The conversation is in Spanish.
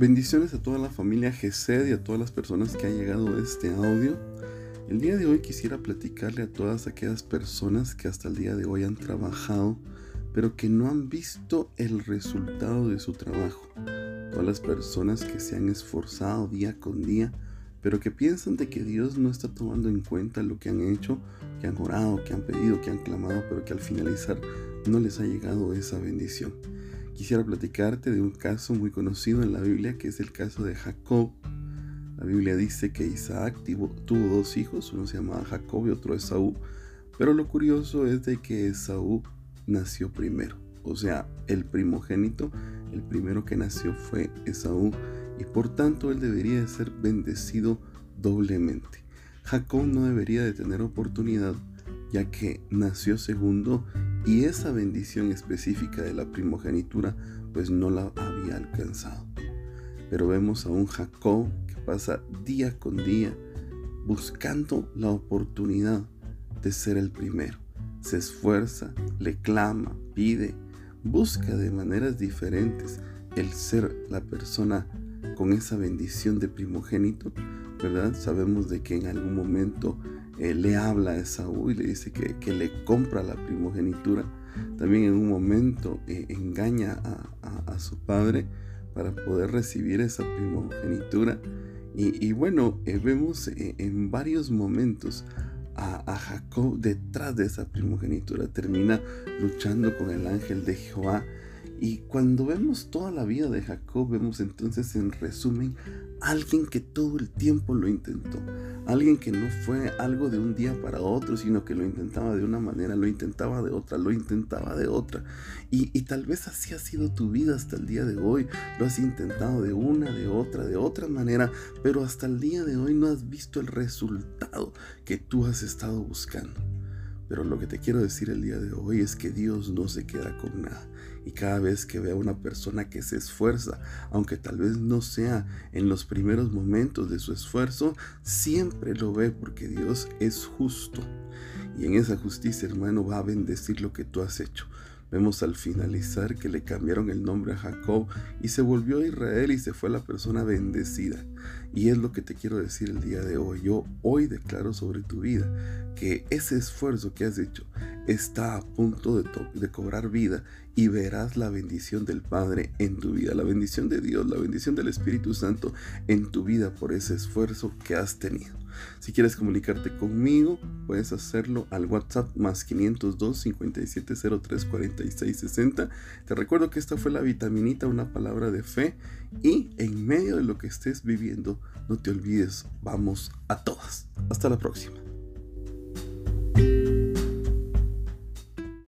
Bendiciones a toda la familia GESED y a todas las personas que han llegado a este audio. El día de hoy quisiera platicarle a todas aquellas personas que hasta el día de hoy han trabajado, pero que no han visto el resultado de su trabajo. Todas las personas que se han esforzado día con día, pero que piensan de que Dios no está tomando en cuenta lo que han hecho, que han orado, que han pedido, que han clamado, pero que al finalizar no les ha llegado esa bendición quisiera platicarte de un caso muy conocido en la Biblia que es el caso de Jacob. La Biblia dice que Isaac tuvo dos hijos, uno se llamaba Jacob y otro Esaú, pero lo curioso es de que Esaú nació primero, o sea, el primogénito, el primero que nació fue Esaú y por tanto él debería de ser bendecido doblemente. Jacob no debería de tener oportunidad ya que nació segundo y esa bendición específica de la primogenitura pues no la había alcanzado. Pero vemos a un Jacob que pasa día con día buscando la oportunidad de ser el primero. Se esfuerza, le clama, pide, busca de maneras diferentes el ser la persona con esa bendición de primogénito, ¿verdad? Sabemos de que en algún momento eh, le habla a Esaú y le dice que, le compra la primogenitura. También en un momento eh, engaña a, su padre para poder recibir esa primogenitura. Y, bueno, eh, vemos en varios momentos a, Jacob detrás de esa primogenitura. Termina luchando con el ángel de Jehová y cuando vemos toda la vida de Jacob, vemos entonces en resumen alguien que todo el tiempo lo intentó. Alguien que no fue algo de un día para otro, sino que lo intentaba de una manera, lo intentaba de otra, lo intentaba de otra. Y, y tal vez así ha sido tu vida hasta el día de hoy. Lo has intentado de una, de otra, de otra manera, pero hasta el día de hoy no has visto el resultado que tú has estado buscando. Pero lo que te quiero decir el día de hoy es que Dios no se queda con nada. Y cada vez que vea a una persona que se esfuerza, aunque tal vez no sea en los primeros momentos de su esfuerzo, siempre lo ve porque Dios es justo. Y en esa justicia, hermano, va a bendecir lo que tú has hecho. Vemos al finalizar que le cambiaron el nombre a Jacob y se volvió a Israel y se fue la persona bendecida. Y es lo que te quiero decir el día de hoy. Yo hoy declaro sobre tu vida que ese esfuerzo que has hecho está a punto de, cobrar vida y verás la bendición del Padre en tu vida, la bendición de Dios, la bendición del Espíritu Santo en tu vida por ese esfuerzo que has tenido. Si quieres comunicarte conmigo, puedes hacerlo al WhatsApp más 502 5703 4660. Te recuerdo que esta fue la vitaminita, una palabra de fe y en medio de lo que estés viviendo, no te olvides, vamos a todas. Hasta la próxima.